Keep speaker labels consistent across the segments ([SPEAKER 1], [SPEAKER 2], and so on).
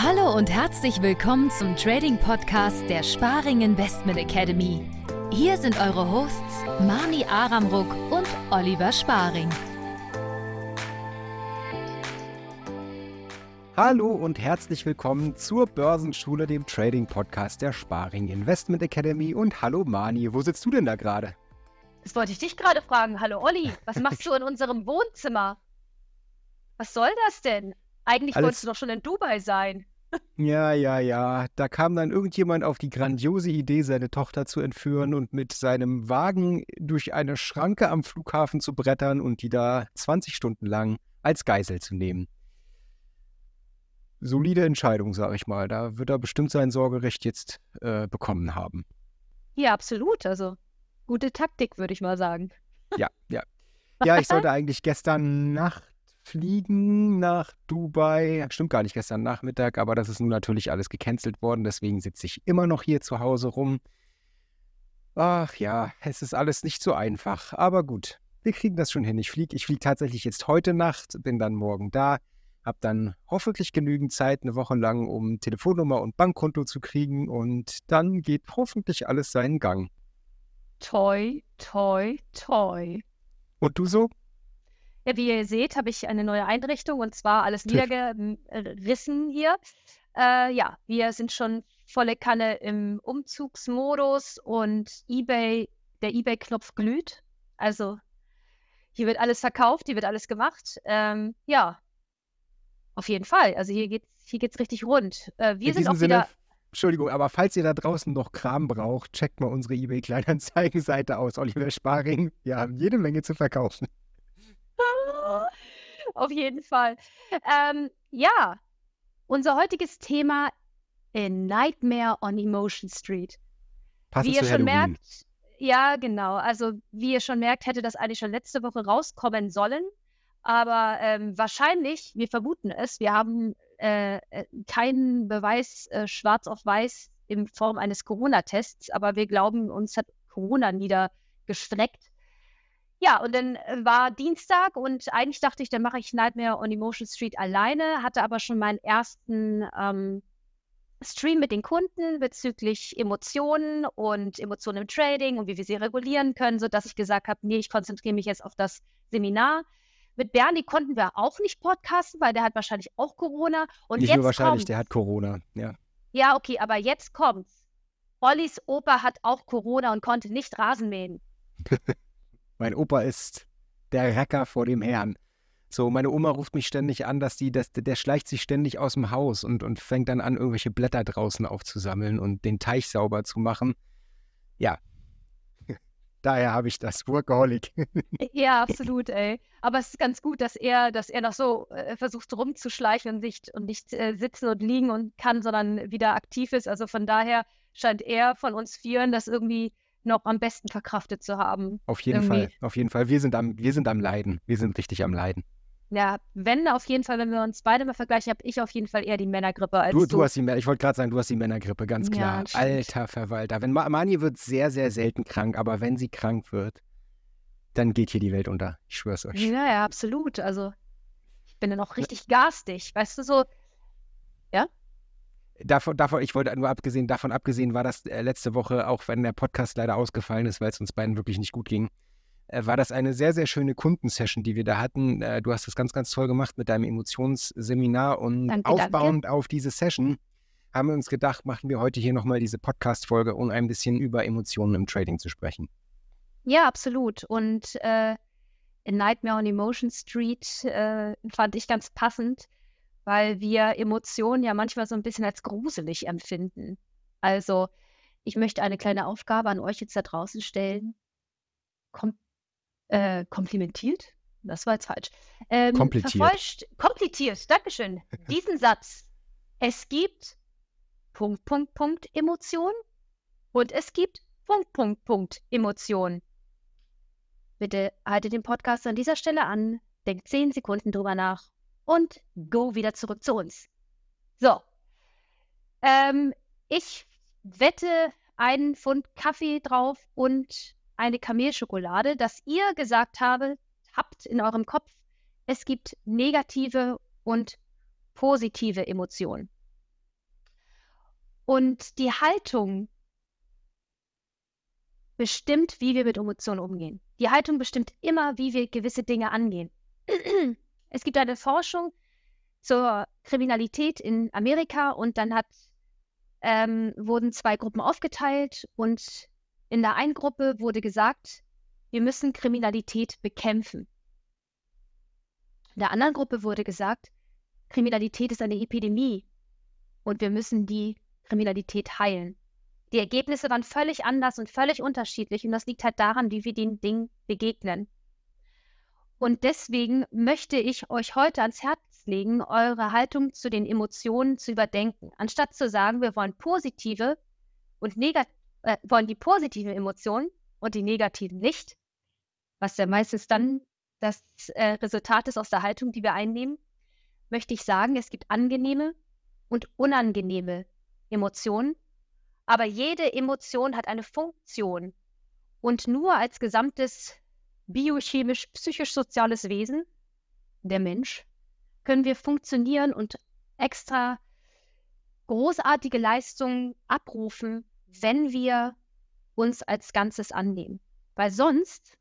[SPEAKER 1] Hallo und herzlich willkommen zum Trading Podcast der Sparing Investment Academy. Hier sind eure Hosts Mani Aramruck und Oliver Sparing.
[SPEAKER 2] Hallo und herzlich willkommen zur Börsenschule, dem Trading Podcast der Sparing Investment Academy. Und hallo Mani, wo sitzt du denn da gerade?
[SPEAKER 3] Das wollte ich dich gerade fragen. Hallo Olli, was machst du in unserem Wohnzimmer? Was soll das denn? Eigentlich Alles... wolltest du doch schon in Dubai sein.
[SPEAKER 2] Ja, ja, ja. Da kam dann irgendjemand auf die grandiose Idee, seine Tochter zu entführen und mit seinem Wagen durch eine Schranke am Flughafen zu brettern und die da 20 Stunden lang als Geisel zu nehmen. Solide Entscheidung, sag ich mal. Da wird er bestimmt sein Sorgerecht jetzt äh, bekommen haben.
[SPEAKER 3] Ja, absolut. Also gute Taktik, würde ich mal sagen.
[SPEAKER 2] Ja, ja. Ja, ich sollte eigentlich gestern Nacht fliegen nach Dubai. Stimmt gar nicht gestern Nachmittag, aber das ist nun natürlich alles gecancelt worden. Deswegen sitze ich immer noch hier zu Hause rum. Ach ja, es ist alles nicht so einfach. Aber gut, wir kriegen das schon hin. Ich fliege ich flieg tatsächlich jetzt heute Nacht, bin dann morgen da, habe dann hoffentlich genügend Zeit, eine Woche lang, um Telefonnummer und Bankkonto zu kriegen. Und dann geht hoffentlich alles seinen Gang.
[SPEAKER 3] Toi, toi, toi.
[SPEAKER 2] Und du so?
[SPEAKER 3] Ja, wie ihr seht, habe ich eine neue Einrichtung und zwar alles niedergerissen hier. Äh, ja, wir sind schon volle Kanne im Umzugsmodus und eBay, der eBay-Knopf glüht. Also hier wird alles verkauft, hier wird alles gemacht. Ähm, ja, auf jeden Fall. Also hier geht's, hier geht's richtig rund. Äh, wir In sind auch Sinne, wieder.
[SPEAKER 2] Entschuldigung, aber falls ihr da draußen noch Kram braucht, checkt mal unsere eBay-Kleinanzeigenseite aus. Oliver Sparing, wir haben jede Menge zu verkaufen.
[SPEAKER 3] Auf jeden Fall. Ähm, ja, unser heutiges Thema A Nightmare on Emotion Street.
[SPEAKER 2] Passend wie ihr schon Halloween. merkt,
[SPEAKER 3] ja, genau. Also, wie ihr schon merkt, hätte das eigentlich schon letzte Woche rauskommen sollen. Aber ähm, wahrscheinlich, wir vermuten es, wir haben äh, äh keinen Beweis äh, schwarz auf weiß in Form eines Corona-Tests, aber wir glauben, uns hat Corona niedergestreckt. Ja, und dann äh, war Dienstag und eigentlich dachte ich, dann mache ich Nightmare on Emotion Street alleine, hatte aber schon meinen ersten ähm, Stream mit den Kunden bezüglich Emotionen und Emotionen im Trading und wie wir sie regulieren können, sodass ich gesagt habe, nee, ich konzentriere mich jetzt auf das Seminar. Mit Bernie konnten wir auch nicht podcasten, weil der hat wahrscheinlich auch Corona. Und
[SPEAKER 2] nicht
[SPEAKER 3] jetzt
[SPEAKER 2] nur wahrscheinlich,
[SPEAKER 3] kommt's.
[SPEAKER 2] der hat Corona, ja.
[SPEAKER 3] Ja, okay, aber jetzt kommt's. Ollis Opa hat auch Corona und konnte nicht Rasen mähen.
[SPEAKER 2] Mein Opa ist der Recker vor dem Herrn. So, meine Oma ruft mich ständig an, dass die, dass, der schleicht sich ständig aus dem Haus und, und fängt dann an, irgendwelche Blätter draußen aufzusammeln und den Teich sauber zu machen. Ja, daher habe ich das Workaholic.
[SPEAKER 3] ja, absolut, ey. Aber es ist ganz gut, dass er, dass er noch so äh, versucht rumzuschleichen und nicht, und nicht äh, sitzen und liegen und kann, sondern wieder aktiv ist. Also von daher scheint er von uns Vieren das irgendwie noch am besten verkraftet zu haben.
[SPEAKER 2] Auf jeden irgendwie. Fall, auf jeden Fall. Wir sind, am, wir sind am Leiden. Wir sind richtig am Leiden.
[SPEAKER 3] Ja, wenn auf jeden Fall, wenn wir uns beide mal vergleichen, habe ich auf jeden Fall eher die Männergrippe als
[SPEAKER 2] du. Du, du hast die, ich wollte gerade sagen, du hast die Männergrippe, ganz klar. Ja, Alter Verwalter. Wenn Mani wird sehr, sehr selten krank, aber wenn sie krank wird, dann geht hier die Welt unter. Ich schwör's euch.
[SPEAKER 3] Ja, ja, absolut. Also ich bin dann auch richtig garstig. Weißt du, so, ja?
[SPEAKER 2] Davon, davon, ich wollte nur abgesehen, davon abgesehen war das äh, letzte Woche, auch wenn der Podcast leider ausgefallen ist, weil es uns beiden wirklich nicht gut ging, äh, war das eine sehr, sehr schöne Kundensession, die wir da hatten. Äh, du hast das ganz, ganz toll gemacht mit deinem Emotionsseminar und danke, aufbauend danke. auf diese Session haben wir uns gedacht, machen wir heute hier nochmal diese Podcast-Folge, um ein bisschen über Emotionen im Trading zu sprechen.
[SPEAKER 3] Ja, absolut. Und in Nightmare on Emotion Street fand ich ganz passend, weil wir Emotionen ja manchmal so ein bisschen als gruselig empfinden. Also, ich möchte eine kleine Aufgabe an euch jetzt da draußen stellen. Kom äh, komplimentiert? Das war jetzt falsch.
[SPEAKER 2] Ähm, Kompliziert.
[SPEAKER 3] Kompliziert, Dankeschön. Diesen Satz. Es gibt Punkt, Punkt, Punkt Emotion und es gibt Punkt, Punkt, Punkt Emotion. Bitte haltet den Podcast an dieser Stelle an, denkt zehn Sekunden drüber nach und go wieder zurück zu uns. So. Ähm, ich wette einen Pfund Kaffee drauf und eine Kamelschokolade, dass ihr gesagt habe, habt in eurem Kopf, es gibt negative und positive Emotionen. Und die Haltung bestimmt, wie wir mit Emotionen umgehen. Die Haltung bestimmt immer, wie wir gewisse Dinge angehen. Es gibt eine Forschung zur Kriminalität in Amerika und dann hat, ähm, wurden zwei Gruppen aufgeteilt und in der einen Gruppe wurde gesagt, wir müssen Kriminalität bekämpfen. In der anderen Gruppe wurde gesagt, Kriminalität ist eine Epidemie und wir müssen die Kriminalität heilen. Die Ergebnisse waren völlig anders und völlig unterschiedlich und das liegt halt daran, wie wir den Dingen begegnen. Und deswegen möchte ich euch heute ans Herz legen, eure Haltung zu den Emotionen zu überdenken. Anstatt zu sagen, wir wollen positive und negative, äh, wollen die positiven Emotionen und die negativen nicht, was ja meistens dann das äh, Resultat ist aus der Haltung, die wir einnehmen, möchte ich sagen, es gibt angenehme und unangenehme Emotionen aber jede Emotion hat eine Funktion. Und nur als gesamtes biochemisch-psychisch-soziales Wesen, der Mensch, können wir funktionieren und extra großartige Leistungen abrufen, wenn wir uns als Ganzes annehmen. Weil sonst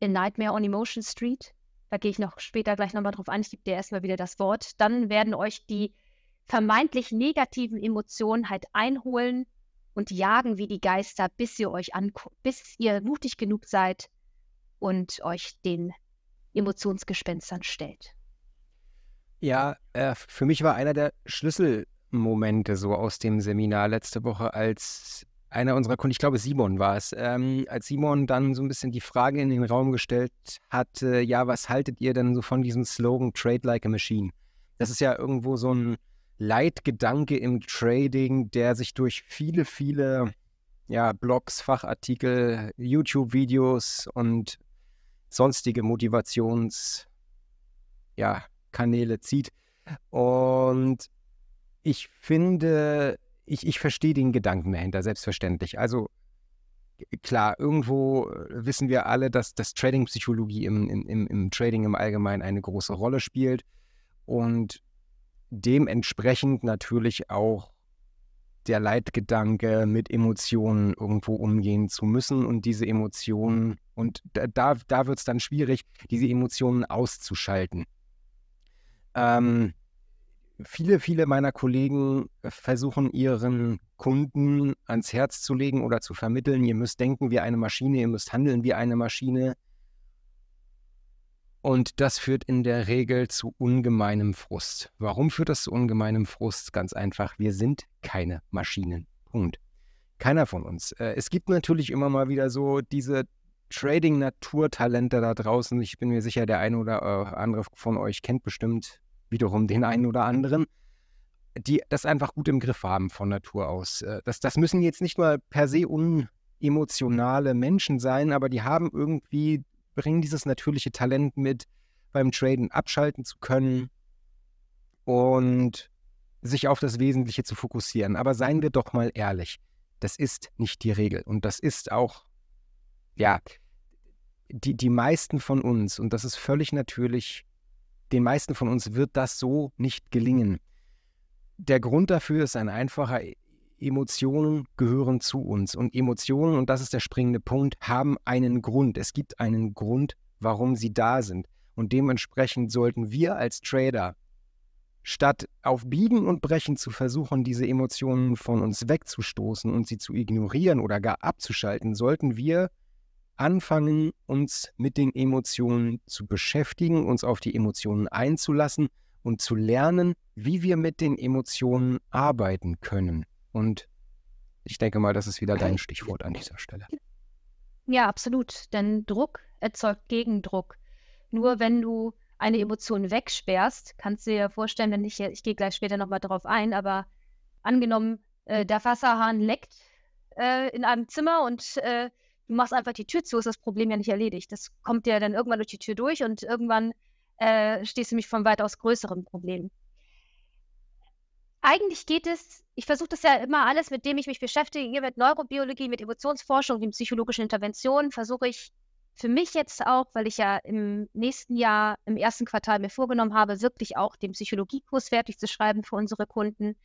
[SPEAKER 3] in Nightmare on Emotion Street, da gehe ich noch später gleich nochmal drauf ein, ich gebe dir erstmal wieder das Wort, dann werden euch die vermeintlich negativen Emotionen halt einholen und jagen wie die Geister, bis ihr euch anguckt, bis ihr mutig genug seid und euch den Emotionsgespenstern stellt.
[SPEAKER 2] Ja, äh, für mich war einer der Schlüsselmomente so aus dem Seminar letzte Woche, als einer unserer Kunden, ich glaube Simon war es, ähm, als Simon dann so ein bisschen die Frage in den Raum gestellt hat, äh, ja, was haltet ihr denn so von diesem Slogan Trade Like a Machine? Das ist ja irgendwo so ein Leitgedanke im Trading, der sich durch viele, viele ja, Blogs, Fachartikel, YouTube-Videos und sonstige Motivationskanäle ja, zieht. Und ich finde, ich, ich verstehe den Gedanken dahinter, selbstverständlich. Also klar, irgendwo wissen wir alle, dass das Trading-Psychologie im, im, im Trading im Allgemeinen eine große Rolle spielt. Und dementsprechend natürlich auch der Leitgedanke, mit Emotionen irgendwo umgehen zu müssen und diese Emotionen, und da, da wird es dann schwierig, diese Emotionen auszuschalten. Ähm, viele, viele meiner Kollegen versuchen ihren Kunden ans Herz zu legen oder zu vermitteln, ihr müsst denken wie eine Maschine, ihr müsst handeln wie eine Maschine. Und das führt in der Regel zu ungemeinem Frust. Warum führt das zu ungemeinem Frust? Ganz einfach, wir sind keine Maschinen. Punkt. Keiner von uns. Äh, es gibt natürlich immer mal wieder so diese Trading-Naturtalente da draußen. Ich bin mir sicher, der eine oder andere von euch kennt bestimmt wiederum den einen oder anderen, die das einfach gut im Griff haben von Natur aus. Äh, das, das müssen jetzt nicht mal per se unemotionale Menschen sein, aber die haben irgendwie bringen dieses natürliche Talent mit, beim Traden abschalten zu können und sich auf das Wesentliche zu fokussieren. Aber seien wir doch mal ehrlich, das ist nicht die Regel. Und das ist auch, ja, die, die meisten von uns, und das ist völlig natürlich, den meisten von uns wird das so nicht gelingen. Der Grund dafür ist ein einfacher, Emotionen gehören zu uns. Und Emotionen, und das ist der springende Punkt, haben einen Grund. Es gibt einen Grund, warum sie da sind. Und dementsprechend sollten wir als Trader, statt auf Biegen und Brechen zu versuchen, diese Emotionen von uns wegzustoßen und sie zu ignorieren oder gar abzuschalten, sollten wir anfangen, uns mit den Emotionen zu beschäftigen, uns auf die Emotionen einzulassen und zu lernen, wie wir mit den Emotionen arbeiten können. Und ich denke mal, das ist wieder dein Stichwort an dieser Stelle.
[SPEAKER 3] Ja, absolut. Denn Druck erzeugt Gegendruck. Nur wenn du eine Emotion wegsperrst, kannst du dir vorstellen, wenn ich, ich gehe gleich später nochmal darauf ein, aber angenommen, äh, der Wasserhahn leckt äh, in einem Zimmer und äh, du machst einfach die Tür zu, ist das Problem ja nicht erledigt. Das kommt dir dann irgendwann durch die Tür durch und irgendwann äh, stehst du mich vom weitaus größeren Problem eigentlich geht es, ich versuche das ja immer alles, mit dem ich mich beschäftige, mit Neurobiologie, mit Emotionsforschung, mit psychologischen Interventionen, versuche ich für mich jetzt auch, weil ich ja im nächsten Jahr, im ersten Quartal mir vorgenommen habe, wirklich auch den Psychologiekurs fertig zu schreiben für unsere Kunden,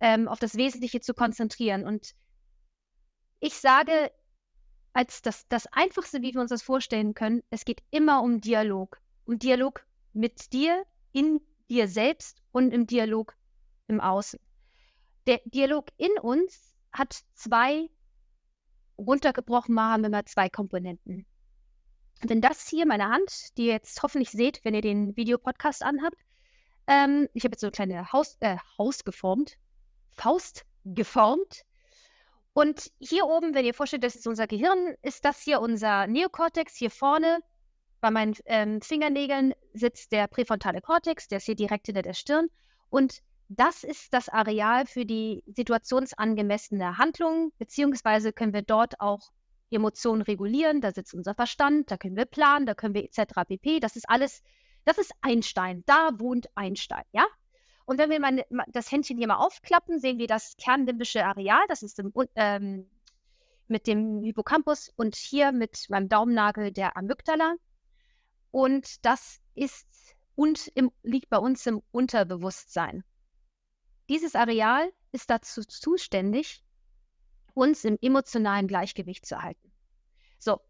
[SPEAKER 3] ähm, auf das Wesentliche zu konzentrieren. Und ich sage, als das, das Einfachste, wie wir uns das vorstellen können, es geht immer um Dialog. Um Dialog mit dir, in dir selbst und im Dialog im Außen. Der Dialog in uns hat zwei, runtergebrochen mal haben wir mal zwei Komponenten. Denn das hier, meine Hand, die ihr jetzt hoffentlich seht, wenn ihr den Videopodcast anhabt, ähm, ich habe jetzt so eine kleine Haus, äh, Haus geformt, Faust geformt. Und hier oben, wenn ihr vorstellt, das ist unser Gehirn, ist das hier unser Neokortex. Hier vorne bei meinen ähm, Fingernägeln sitzt der präfrontale Kortex, der ist hier direkt hinter der Stirn. Und das ist das Areal für die situationsangemessene Handlung, beziehungsweise können wir dort auch Emotionen regulieren. Da sitzt unser Verstand, da können wir planen, da können wir etc. pp. Das ist alles, das ist Einstein. Da wohnt Einstein, ja? Und wenn wir mal das Händchen hier mal aufklappen, sehen wir das kernlimbische Areal. Das ist im, ähm, mit dem Hippocampus und hier mit meinem Daumennagel der Amygdala. Und das ist und im, liegt bei uns im Unterbewusstsein. Dieses Areal ist dazu zuständig, uns im emotionalen Gleichgewicht zu halten. So,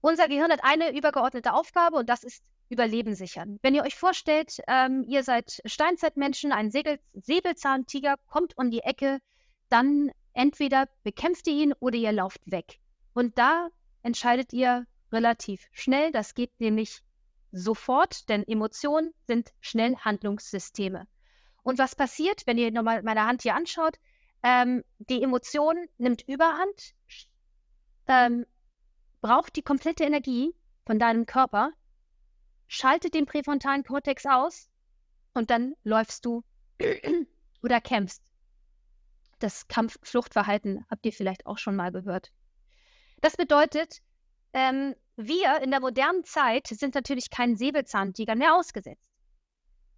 [SPEAKER 3] unser Gehirn hat eine übergeordnete Aufgabe und das ist Überleben sichern. Wenn ihr euch vorstellt, ähm, ihr seid Steinzeitmenschen, ein Segel Säbelzahntiger kommt um die Ecke, dann entweder bekämpft ihr ihn oder ihr lauft weg. Und da entscheidet ihr relativ schnell. Das geht nämlich sofort, denn Emotionen sind Schnellhandlungssysteme. Und was passiert, wenn ihr nochmal meine Hand hier anschaut? Ähm, die Emotion nimmt Überhand, ähm, braucht die komplette Energie von deinem Körper, schaltet den präfrontalen Kortex aus und dann läufst du oder kämpfst. Das Kampf-Fluchtverhalten habt ihr vielleicht auch schon mal gehört. Das bedeutet, ähm, wir in der modernen Zeit sind natürlich keinen Säbelzahntiger mehr ausgesetzt.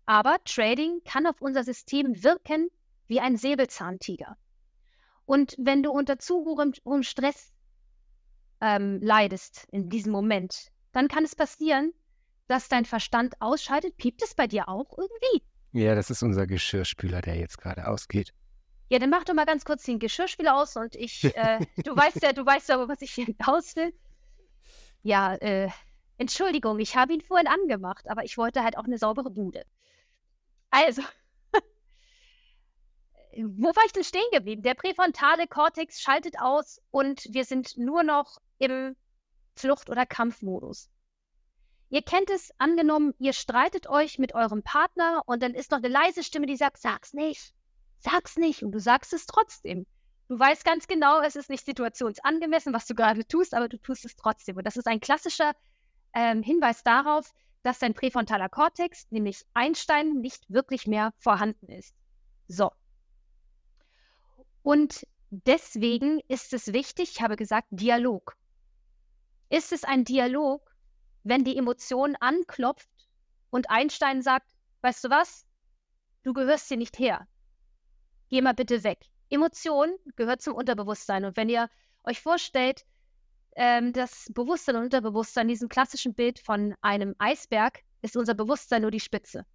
[SPEAKER 3] Aber Trading kann auf unser System wirken wie ein Säbelzahntiger. Und wenn du unter zu hohem Stress ähm, leidest in diesem Moment, dann kann es passieren, dass dein Verstand ausschaltet. Piept es bei dir auch irgendwie?
[SPEAKER 2] Ja, das ist unser Geschirrspüler, der jetzt gerade ausgeht.
[SPEAKER 3] Ja, dann mach doch mal ganz kurz den Geschirrspüler aus und ich, äh, du weißt ja, du weißt ja, was ich hier hinaus will. Ja, äh, Entschuldigung, ich habe ihn vorhin angemacht, aber ich wollte halt auch eine saubere Bude. Also, wo war ich denn stehen geblieben? Der präfrontale Kortex schaltet aus und wir sind nur noch im Flucht- oder Kampfmodus. Ihr kennt es, angenommen, ihr streitet euch mit eurem Partner und dann ist noch eine leise Stimme, die sagt, sag's nicht, sag's nicht. Und du sagst es trotzdem. Du weißt ganz genau, es ist nicht situationsangemessen, was du gerade tust, aber du tust es trotzdem. Und das ist ein klassischer ähm, Hinweis darauf, dass dein präfrontaler Kortex, nämlich Einstein, nicht wirklich mehr vorhanden ist. So. Und deswegen ist es wichtig, ich habe gesagt, Dialog. Ist es ein Dialog, wenn die Emotion anklopft und Einstein sagt, weißt du was, du gehörst hier nicht her. Geh mal bitte weg. Emotion gehört zum Unterbewusstsein. Und wenn ihr euch vorstellt, ähm, das Bewusstsein und Unterbewusstsein, diesem klassischen Bild von einem Eisberg, ist unser Bewusstsein nur die Spitze.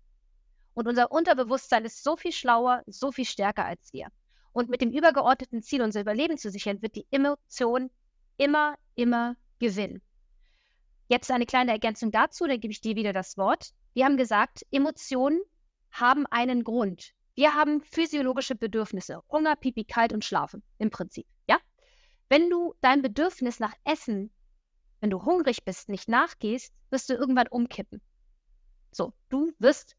[SPEAKER 3] Und unser Unterbewusstsein ist so viel schlauer, so viel stärker als wir. Und mit dem übergeordneten Ziel, unser Überleben zu sichern, wird die Emotion immer, immer gewinnen. Jetzt eine kleine Ergänzung dazu, dann gebe ich dir wieder das Wort. Wir haben gesagt, Emotionen haben einen Grund. Wir haben physiologische Bedürfnisse. Hunger, Pipi, kalt und schlafen im Prinzip. Ja? Wenn du dein Bedürfnis nach Essen, wenn du hungrig bist, nicht nachgehst, wirst du irgendwann umkippen. So, du wirst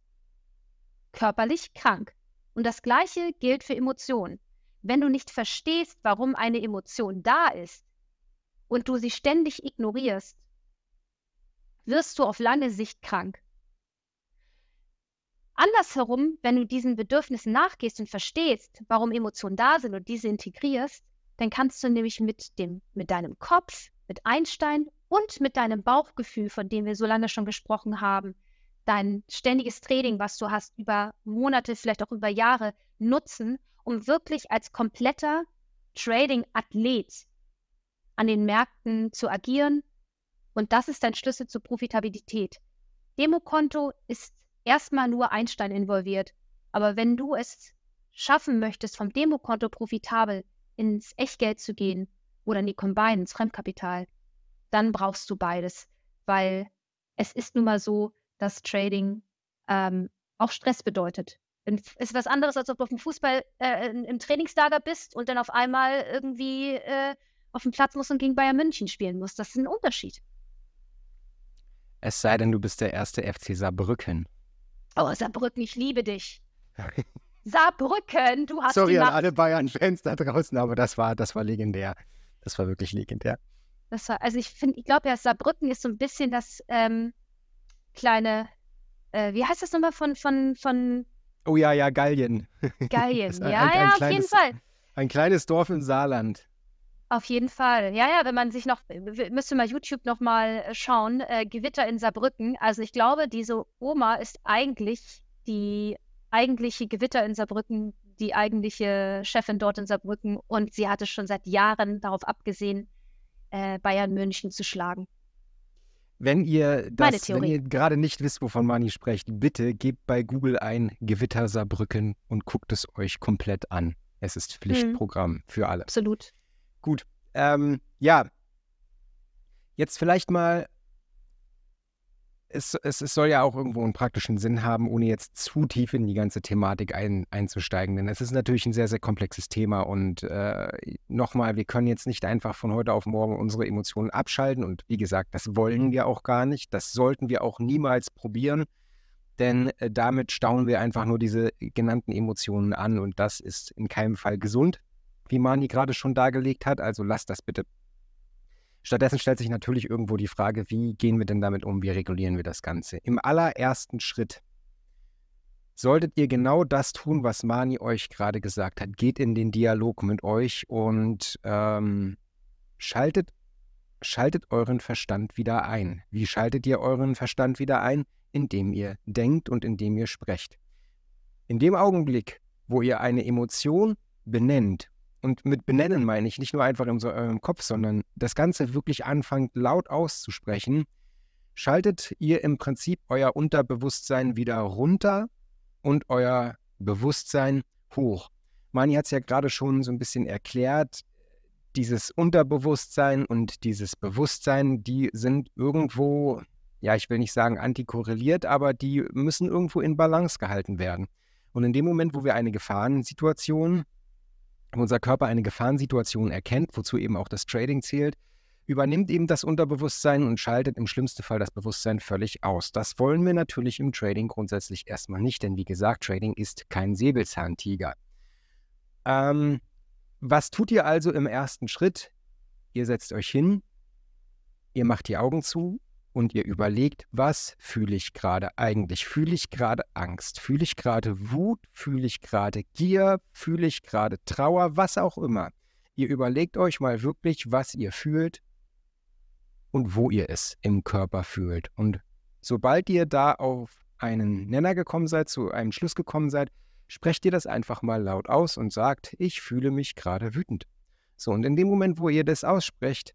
[SPEAKER 3] körperlich krank. Und das Gleiche gilt für Emotionen. Wenn du nicht verstehst, warum eine Emotion da ist und du sie ständig ignorierst, wirst du auf lange Sicht krank. Andersherum, wenn du diesen Bedürfnissen nachgehst und verstehst, warum Emotionen da sind und diese integrierst, dann kannst du nämlich mit, dem, mit deinem Kopf, mit Einstein und mit deinem Bauchgefühl, von dem wir so lange schon gesprochen haben, dein ständiges Training, was du hast, über Monate, vielleicht auch über Jahre nutzen, um wirklich als kompletter Trading-Athlet an den Märkten zu agieren. Und das ist dein Schlüssel zur Profitabilität. Demokonto ist erstmal nur Einstein involviert. Aber wenn du es schaffen möchtest, vom Demokonto profitabel ins Echtgeld zu gehen oder in die Combine, ins Fremdkapital, dann brauchst du beides, weil es ist nun mal so, dass Trading ähm, auch Stress bedeutet. Es ist was anderes, als ob du auf dem Fußball äh, im Trainingslager bist und dann auf einmal irgendwie äh, auf dem Platz musst und gegen Bayern München spielen musst. Das ist ein Unterschied.
[SPEAKER 2] Es sei denn, du bist der erste FC Saarbrücken.
[SPEAKER 3] Oh, Saarbrücken, ich liebe dich. Saarbrücken, du hast
[SPEAKER 2] Sorry an alle Bayern-Fans da draußen, aber das war, das war legendär. Das war wirklich legendär.
[SPEAKER 3] Das war, also ich finde, ich glaube ja, Saarbrücken ist so ein bisschen das ähm, kleine, äh, wie heißt das nochmal von, von, von
[SPEAKER 2] Oh ja, ja, Gallien.
[SPEAKER 3] Gallien?
[SPEAKER 2] Ein-
[SPEAKER 3] ja,
[SPEAKER 2] ein- ein
[SPEAKER 3] ja, auf
[SPEAKER 2] kleines-
[SPEAKER 3] jeden Fall.
[SPEAKER 2] Ein kleines Dorf im Saarland.
[SPEAKER 3] Auf jeden Fall. Ja, ja, wenn man sich noch, müsste mal YouTube noch mal äh, schauen, äh, Gewitter in Saarbrücken. Also ich glaube, diese Oma ist eigentlich die eigentliche Gewitter in Saarbrücken, die eigentliche Chefin dort in Saarbrücken und sie hatte schon seit Jahren darauf abgesehen, äh, Bayern München zu schlagen.
[SPEAKER 2] Wenn ihr das, wenn
[SPEAKER 3] Theorie.
[SPEAKER 2] ihr gerade nicht wisst, wovon Mani spricht, bitte gebt bei Google ein Gewitter Saarbrücken und guckt es euch komplett an. Es ist Pflichtprogramm für alle.
[SPEAKER 3] Absolut.
[SPEAKER 2] Gut. Ähm, ja. Jetzt vielleicht mal. Es, es, es soll ja auch irgendwo einen praktischen Sinn haben, ohne jetzt zu tief in die ganze Thematik ein, einzusteigen. Denn es ist natürlich ein sehr, sehr komplexes Thema. Und äh, nochmal, wir können jetzt nicht einfach von heute auf morgen unsere Emotionen abschalten. Und wie gesagt, das wollen wir auch gar nicht. Das sollten wir auch niemals probieren. Denn äh, damit stauen wir einfach nur diese genannten Emotionen an. Und das ist in keinem Fall gesund wie Mani gerade schon dargelegt hat. Also lasst das bitte. Stattdessen stellt sich natürlich irgendwo die Frage, wie gehen wir denn damit um? Wie regulieren wir das Ganze? Im allerersten Schritt solltet ihr genau das tun, was Mani euch gerade gesagt hat. Geht in den Dialog mit euch und ähm, schaltet, schaltet euren Verstand wieder ein. Wie schaltet ihr euren Verstand wieder ein? Indem ihr denkt und indem ihr sprecht. In dem Augenblick, wo ihr eine Emotion benennt und mit benennen meine ich nicht nur einfach in eurem Kopf, sondern das Ganze wirklich anfangt laut auszusprechen, schaltet ihr im Prinzip euer Unterbewusstsein wieder runter und euer Bewusstsein hoch. Mani hat es ja gerade schon so ein bisschen erklärt, dieses Unterbewusstsein und dieses Bewusstsein, die sind irgendwo, ja, ich will nicht sagen antikorreliert, aber die müssen irgendwo in Balance gehalten werden. Und in dem Moment, wo wir eine Gefahrensituation unser Körper eine Gefahrensituation erkennt, wozu eben auch das Trading zählt, übernimmt eben das Unterbewusstsein und schaltet im schlimmsten Fall das Bewusstsein völlig aus. Das wollen wir natürlich im Trading grundsätzlich erstmal nicht, denn wie gesagt, Trading ist kein Säbelzahntiger. Ähm, was tut ihr also im ersten Schritt? Ihr setzt euch hin, ihr macht die Augen zu und ihr überlegt, was fühle ich gerade eigentlich? Fühle ich gerade Angst? Fühle ich gerade Wut? Fühle ich gerade Gier? Fühle ich gerade Trauer? Was auch immer. Ihr überlegt euch mal wirklich, was ihr fühlt und wo ihr es im Körper fühlt. Und sobald ihr da auf einen Nenner gekommen seid, zu einem Schluss gekommen seid, sprecht ihr das einfach mal laut aus und sagt, ich fühle mich gerade wütend. So, und in dem Moment, wo ihr das aussprecht,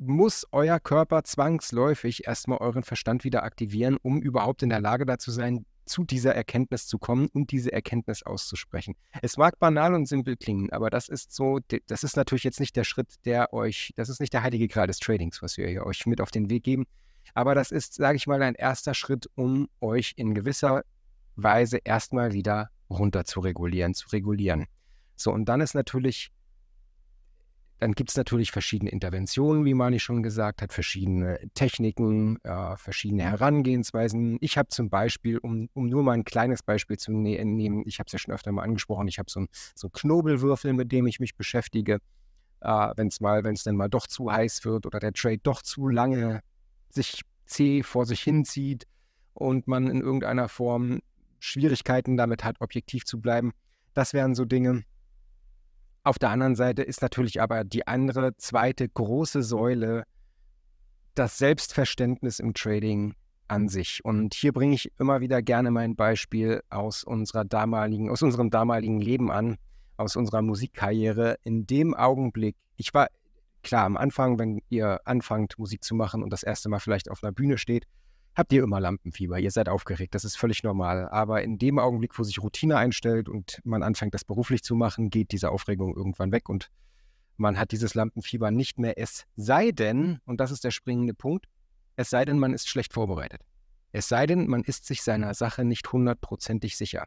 [SPEAKER 2] muss euer Körper zwangsläufig erstmal euren Verstand wieder aktivieren, um überhaupt in der Lage dazu sein, zu dieser Erkenntnis zu kommen und diese Erkenntnis auszusprechen. Es mag banal und simpel klingen, aber das ist so, das ist natürlich jetzt nicht der Schritt, der euch, das ist nicht der heilige Gral des Tradings, was wir hier euch mit auf den Weg geben, aber das ist, sage ich mal, ein erster Schritt, um euch in gewisser Weise erstmal wieder runter zu regulieren, zu regulieren. So, und dann ist natürlich dann gibt es natürlich verschiedene Interventionen, wie Mani schon gesagt hat, verschiedene Techniken, äh, verschiedene Herangehensweisen. Ich habe zum Beispiel, um, um nur mal ein kleines Beispiel zu ne nehmen, ich habe es ja schon öfter mal angesprochen, ich habe so einen so Knobelwürfel, mit dem ich mich beschäftige. Äh, wenn es mal, wenn es dann mal doch zu heiß wird oder der Trade doch zu lange sich zäh vor sich hinzieht und man in irgendeiner Form Schwierigkeiten damit hat, objektiv zu bleiben. Das wären so Dinge, auf der anderen Seite ist natürlich aber die andere zweite große Säule das Selbstverständnis im Trading an sich. Und hier bringe ich immer wieder gerne mein Beispiel aus unserer damaligen, aus unserem damaligen Leben an, aus unserer Musikkarriere. In dem Augenblick, ich war klar am Anfang, wenn ihr anfangt Musik zu machen und das erste Mal vielleicht auf einer Bühne steht, habt ihr immer Lampenfieber. Ihr seid aufgeregt, das ist völlig normal. Aber in dem Augenblick, wo sich Routine einstellt und man anfängt, das beruflich zu machen, geht diese Aufregung irgendwann weg und man hat dieses Lampenfieber nicht mehr. Es sei denn, und das ist der springende Punkt, es sei denn, man ist schlecht vorbereitet. Es sei denn, man ist sich seiner Sache nicht hundertprozentig sicher.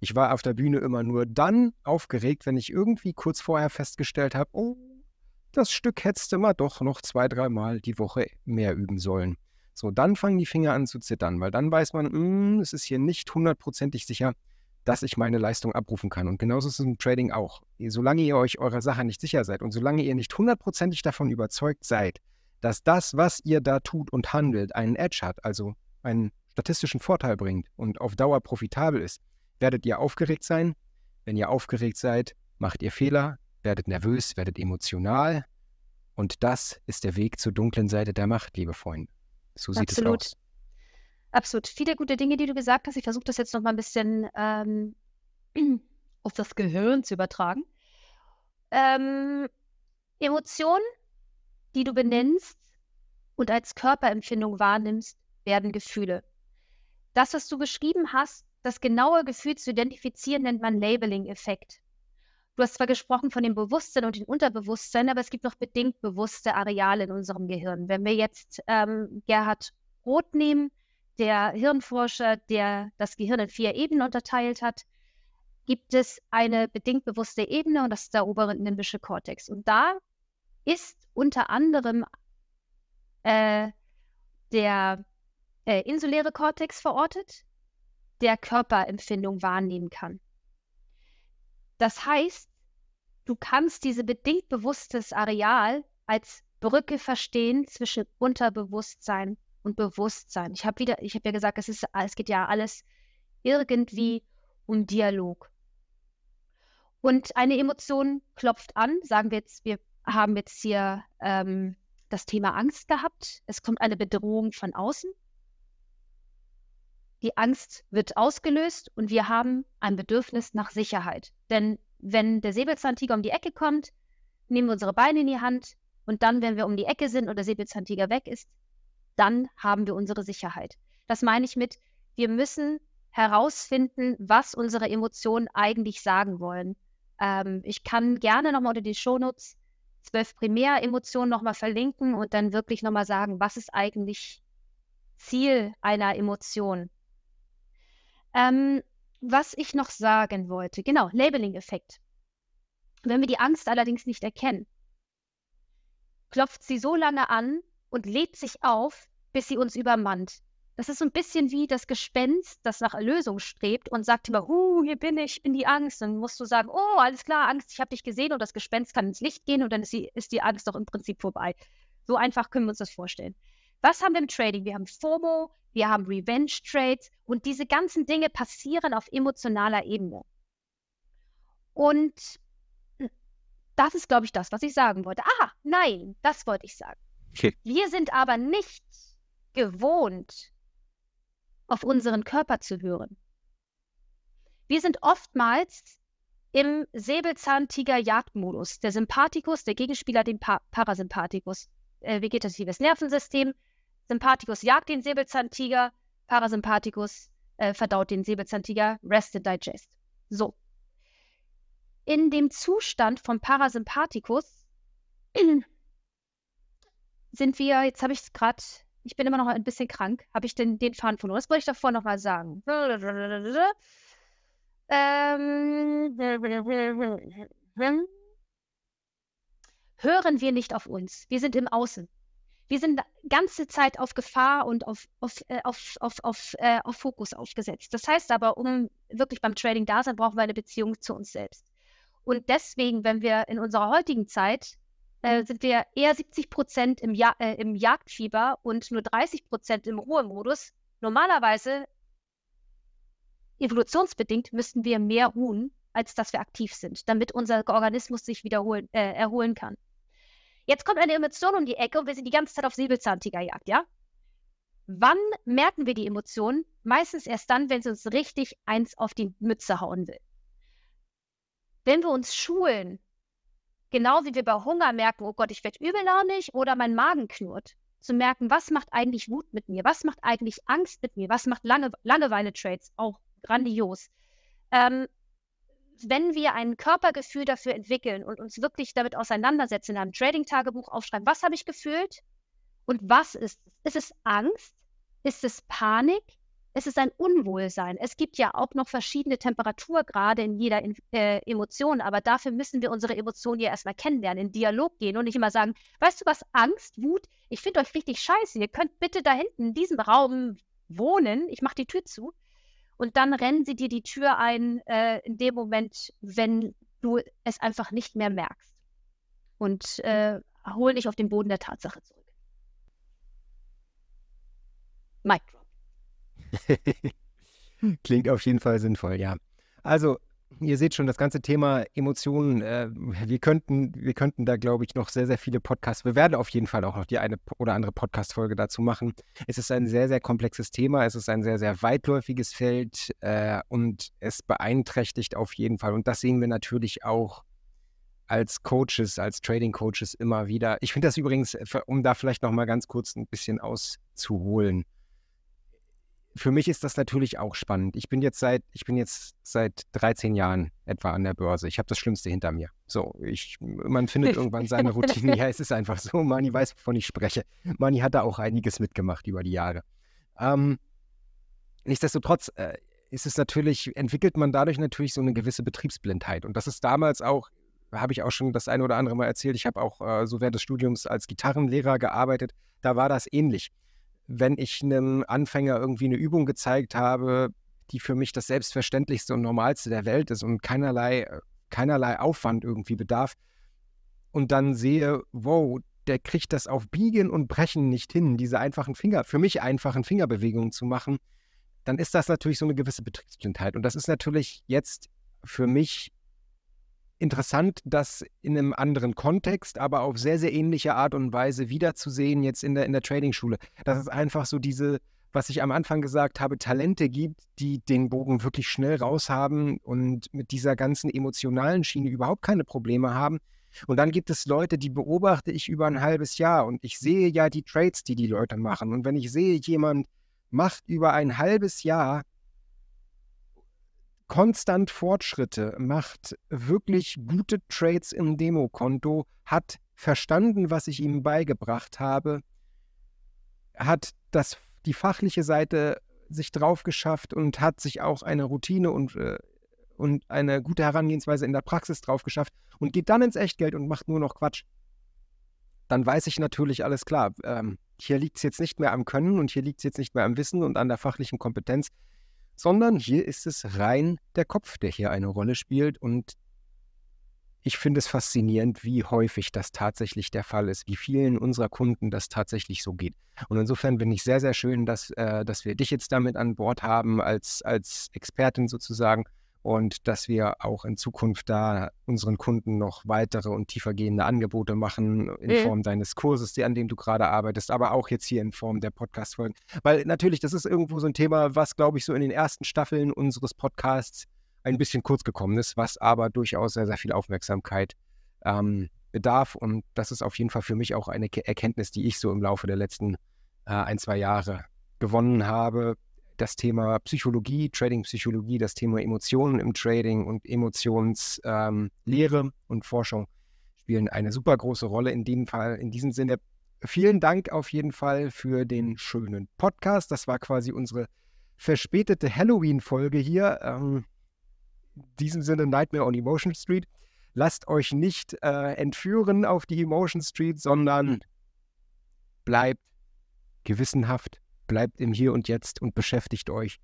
[SPEAKER 2] Ich war auf der Bühne immer nur dann aufgeregt, wenn ich irgendwie kurz vorher festgestellt habe, oh, das Stück hättest du mal doch noch zwei, dreimal die Woche mehr üben sollen. So, dann fangen die Finger an zu zittern, weil dann weiß man, mh, hm, es ist hier nicht hundertprozentig sicher, dass ich meine Leistung abrufen kann. Und genauso ist es im Trading auch. Solange ihr euch eurer Sache nicht sicher seid und solange ihr nicht hundertprozentig davon überzeugt seid, dass das, was ihr da tut und handelt, einen Edge hat, also einen statistischen Vorteil bringt und auf Dauer profitabel ist, werdet ihr aufgeregt sein. Wenn ihr aufgeregt seid, macht ihr Fehler, werdet nervös, werdet emotional. Und das ist der Weg zur dunklen Seite der Macht, liebe Freunde. So sieht Absolut. es aus.
[SPEAKER 3] Absolut. Viele gute Dinge, die du gesagt hast. Ich versuche das jetzt noch mal ein bisschen ähm, auf das Gehirn zu übertragen. Ähm, Emotionen, die du benennst und als Körperempfindung wahrnimmst, werden Gefühle. Das, was du beschrieben hast, das genaue Gefühl zu identifizieren, nennt man Labeling-Effekt. Du hast zwar gesprochen von dem Bewusstsein und dem Unterbewusstsein, aber es gibt noch bedingt bewusste Areale in unserem Gehirn. Wenn wir jetzt ähm, Gerhard Roth nehmen, der Hirnforscher, der das Gehirn in vier Ebenen unterteilt hat, gibt es eine bedingt bewusste Ebene und das ist der obere limbische Kortex. Und da ist unter anderem äh, der äh, insuläre Kortex verortet, der Körperempfindung wahrnehmen kann. Das heißt, du kannst dieses bedingt bewusstes Areal als Brücke verstehen zwischen Unterbewusstsein und Bewusstsein. Ich habe wieder, ich habe ja gesagt, es ist, es geht ja alles irgendwie um Dialog. Und eine Emotion klopft an, sagen wir jetzt, wir haben jetzt hier ähm, das Thema Angst gehabt. Es kommt eine Bedrohung von außen. Die Angst wird ausgelöst und wir haben ein Bedürfnis nach Sicherheit. Denn wenn der Säbelzahntiger um die Ecke kommt, nehmen wir unsere Beine in die Hand und dann, wenn wir um die Ecke sind und der Säbelzahntiger weg ist, dann haben wir unsere Sicherheit. Das meine ich mit, wir müssen herausfinden, was unsere Emotionen eigentlich sagen wollen. Ähm, ich kann gerne nochmal unter die Shownotes zwölf Primäremotionen nochmal verlinken und dann wirklich nochmal sagen, was ist eigentlich Ziel einer Emotion. Ähm, was ich noch sagen wollte, genau, Labeling-Effekt. Wenn wir die Angst allerdings nicht erkennen, klopft sie so lange an, und lädt sich auf, bis sie uns übermannt. Das ist so ein bisschen wie das Gespenst, das nach Erlösung strebt und sagt immer, huh, hier bin ich, ich bin die Angst. Dann musst du sagen, oh, alles klar, Angst, ich habe dich gesehen und das Gespenst kann ins Licht gehen und dann ist die, ist die Angst doch im Prinzip vorbei. So einfach können wir uns das vorstellen. Was haben wir im Trading? Wir haben FOMO, wir haben Revenge Trades und diese ganzen Dinge passieren auf emotionaler Ebene. Und das ist, glaube ich, das, was ich sagen wollte. Ah, nein, das wollte ich sagen. Okay. Wir sind aber nicht gewohnt, auf unseren Körper zu hören. Wir sind oftmals im Säbelzahntiger-Jagdmodus. Der Sympathikus, der Gegenspieler, den pa Parasympathikus. Äh, vegetatives Nervensystem. Sympathikus jagt den Säbelzahntiger, Parasympathikus äh, verdaut den Säbelzahntiger, rest and digest. So. In dem Zustand vom Parasympathikus sind wir, jetzt habe ich es gerade, ich bin immer noch ein bisschen krank, habe ich den, den Faden verloren. Das wollte ich davor nochmal sagen. Ähm, hören wir nicht auf uns. Wir sind im Außen. Wir sind ganze Zeit auf Gefahr und auf, auf, äh, auf, auf, auf, äh, auf Fokus aufgesetzt. Das heißt aber, um wirklich beim Trading da sein, brauchen wir eine Beziehung zu uns selbst. Und deswegen, wenn wir in unserer heutigen Zeit äh, sind wir eher 70 Prozent im, ja äh, im Jagdfieber und nur 30 Prozent im Ruhemodus. Normalerweise, evolutionsbedingt, müssten wir mehr ruhen, als dass wir aktiv sind, damit unser Organismus sich wiederholen, äh, erholen kann. Jetzt kommt eine Emotion um die Ecke und wir sind die ganze Zeit auf Säbelzahntigerjagd, ja? Wann merken wir die Emotionen? Meistens erst dann, wenn sie uns richtig eins auf die Mütze hauen will. Wenn wir uns schulen, Genau wie wir bei Hunger merken, oh Gott, ich werde übellaunig oder mein Magen knurrt. zu merken, was macht eigentlich Wut mit mir, was macht eigentlich Angst mit mir, was macht Lange Langeweile-Trades, auch grandios. Ähm, wenn wir ein Körpergefühl dafür entwickeln und uns wirklich damit auseinandersetzen, in einem Trading-Tagebuch aufschreiben, was habe ich gefühlt und was ist es? Ist es Angst? Ist es Panik? Es ist ein Unwohlsein. Es gibt ja auch noch verschiedene Temperaturgrade in jeder äh, Emotion, aber dafür müssen wir unsere Emotionen ja erstmal kennenlernen, in Dialog gehen und nicht immer sagen, weißt du was, Angst, Wut, ich finde euch richtig scheiße, ihr könnt bitte da hinten in diesem Raum wohnen, ich mache die Tür zu. Und dann rennen sie dir die Tür ein äh, in dem Moment, wenn du es einfach nicht mehr merkst. Und äh, hol dich auf den Boden der Tatsache zurück. Mic drop.
[SPEAKER 2] Klingt auf jeden Fall sinnvoll, ja. Also, ihr seht schon, das ganze Thema Emotionen, äh, wir, könnten, wir könnten da, glaube ich, noch sehr, sehr viele Podcasts, wir werden auf jeden Fall auch noch die eine oder andere Podcast-Folge dazu machen. Es ist ein sehr, sehr komplexes Thema, es ist ein sehr, sehr weitläufiges Feld äh, und es beeinträchtigt auf jeden Fall. Und das sehen wir natürlich auch als Coaches, als Trading-Coaches immer wieder. Ich finde das übrigens, äh, um da vielleicht noch mal ganz kurz ein bisschen auszuholen, für mich ist das natürlich auch spannend. Ich bin jetzt seit, ich bin jetzt seit 13 Jahren etwa an der Börse. Ich habe das Schlimmste hinter mir. So, ich, man findet irgendwann seine Routine. Ja, es ist einfach so. Mani weiß, wovon ich spreche. Mani hat da auch einiges mitgemacht über die Jahre. Ähm, nichtsdestotrotz äh, ist es natürlich, entwickelt man dadurch natürlich so eine gewisse Betriebsblindheit. Und das ist damals auch, habe ich auch schon das eine oder andere Mal erzählt. Ich habe auch äh, so während des Studiums als Gitarrenlehrer gearbeitet. Da war das ähnlich wenn ich einem Anfänger irgendwie eine Übung gezeigt habe, die für mich das Selbstverständlichste und Normalste der Welt ist und keinerlei, keinerlei Aufwand irgendwie bedarf und dann sehe, wow, der kriegt das auf Biegen und Brechen nicht hin, diese einfachen Finger, für mich einfachen Fingerbewegungen zu machen, dann ist das natürlich so eine gewisse Betriebsblindheit. Und das ist natürlich jetzt für mich interessant, das in einem anderen Kontext, aber auf sehr, sehr ähnliche Art und Weise wiederzusehen jetzt in der, in der Trading-Schule. Dass es einfach so diese, was ich am Anfang gesagt habe, Talente gibt, die den Bogen wirklich schnell raushaben und mit dieser ganzen emotionalen Schiene überhaupt keine Probleme haben. Und dann gibt es Leute, die beobachte ich über ein halbes Jahr und ich sehe ja die Trades, die die Leute machen. Und wenn ich sehe, jemand macht über ein halbes Jahr konstant Fortschritte, macht wirklich gute Trades im Demokonto, hat verstanden, was ich ihm beigebracht habe, hat das, die fachliche Seite sich drauf geschafft und hat sich auch eine Routine und, äh, und eine gute Herangehensweise in der Praxis drauf geschafft und geht dann ins Echtgeld und macht nur noch Quatsch. Dann weiß ich natürlich alles klar. Ähm, hier liegt es jetzt nicht mehr am Können und hier liegt es jetzt nicht mehr am Wissen und an der fachlichen Kompetenz, sondern hier ist es rein der Kopf, der hier eine Rolle spielt. Und ich finde es faszinierend, wie häufig das tatsächlich der Fall ist, wie vielen unserer Kunden das tatsächlich so geht. Und insofern bin ich sehr, sehr schön, dass, äh, dass wir dich jetzt damit an Bord haben als, als Expertin sozusagen und dass wir auch in Zukunft da unseren Kunden noch weitere und tiefergehende Angebote machen in mhm. Form deines Kurses, an dem du gerade arbeitest, aber auch jetzt hier in Form der Podcast-Folgen. Weil natürlich, das ist irgendwo so ein Thema, was, glaube ich, so in den ersten Staffeln unseres Podcasts ein bisschen kurz gekommen ist, was aber durchaus sehr, sehr viel Aufmerksamkeit ähm, bedarf. Und das ist auf jeden Fall für mich auch eine Erkenntnis, die ich so im Laufe der letzten äh, ein, zwei Jahre gewonnen habe, das Thema Psychologie, Trading-Psychologie, das Thema Emotionen im Trading und Emotionslehre ähm, und Forschung spielen eine super große Rolle in dem Fall. In diesem Sinne, vielen Dank auf jeden Fall für den schönen Podcast. Das war quasi unsere verspätete Halloween-Folge hier. Ähm, in diesem Sinne Nightmare on Emotion Street. Lasst euch nicht äh, entführen auf die Emotion Street, sondern bleibt gewissenhaft bleibt im Hier und Jetzt und beschäftigt euch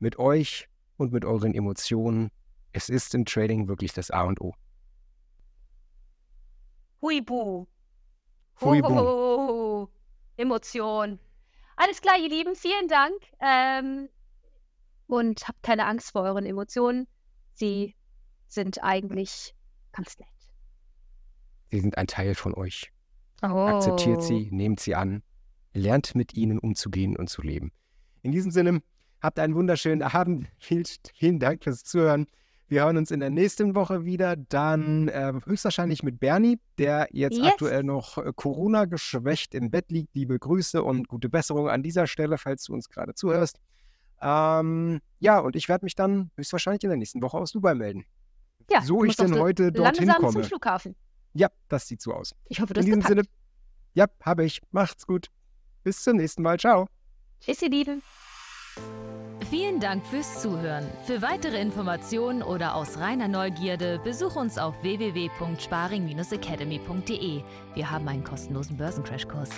[SPEAKER 2] mit euch und mit euren Emotionen. Es ist im Trading wirklich das A und O.
[SPEAKER 3] Huibu. Huibu. Emotion. Alles klar, ihr Lieben, vielen Dank. Ähm, und habt keine Angst vor euren Emotionen. Sie sind eigentlich ganz nett.
[SPEAKER 2] Sie sind ein Teil von euch. Oh. Akzeptiert sie, nehmt sie an lernt mit ihnen umzugehen und zu leben. In diesem Sinne, habt einen wunderschönen Abend. Vielen, vielen Dank fürs Zuhören. Wir hören uns in der nächsten Woche wieder, dann äh, höchstwahrscheinlich mit Bernie, der jetzt
[SPEAKER 3] Yes.
[SPEAKER 2] aktuell noch äh, Corona geschwächt im Bett liegt. Liebe Grüße und gute Besserung an dieser Stelle, falls du uns gerade zuhörst. Ähm, ja, und ich werde mich dann höchstwahrscheinlich in der nächsten Woche aus Dubai melden.
[SPEAKER 3] Ja,
[SPEAKER 2] so ich denn heute dorthin komme.
[SPEAKER 3] zum Flughafen.
[SPEAKER 2] Ja, das sieht so aus.
[SPEAKER 3] Ich hoffe, du
[SPEAKER 2] In diesem
[SPEAKER 3] gepackt.
[SPEAKER 2] Sinne, ja, habe ich. Macht's gut. Bis zum nächsten Mal. Ciao.
[SPEAKER 3] Tschüss, ihr Lieben.
[SPEAKER 1] Vielen Dank fürs Zuhören. Für weitere Informationen oder aus reiner Neugierde besuch uns auf www.sparing-academy.de. Wir haben einen kostenlosen Börsencrashkurs.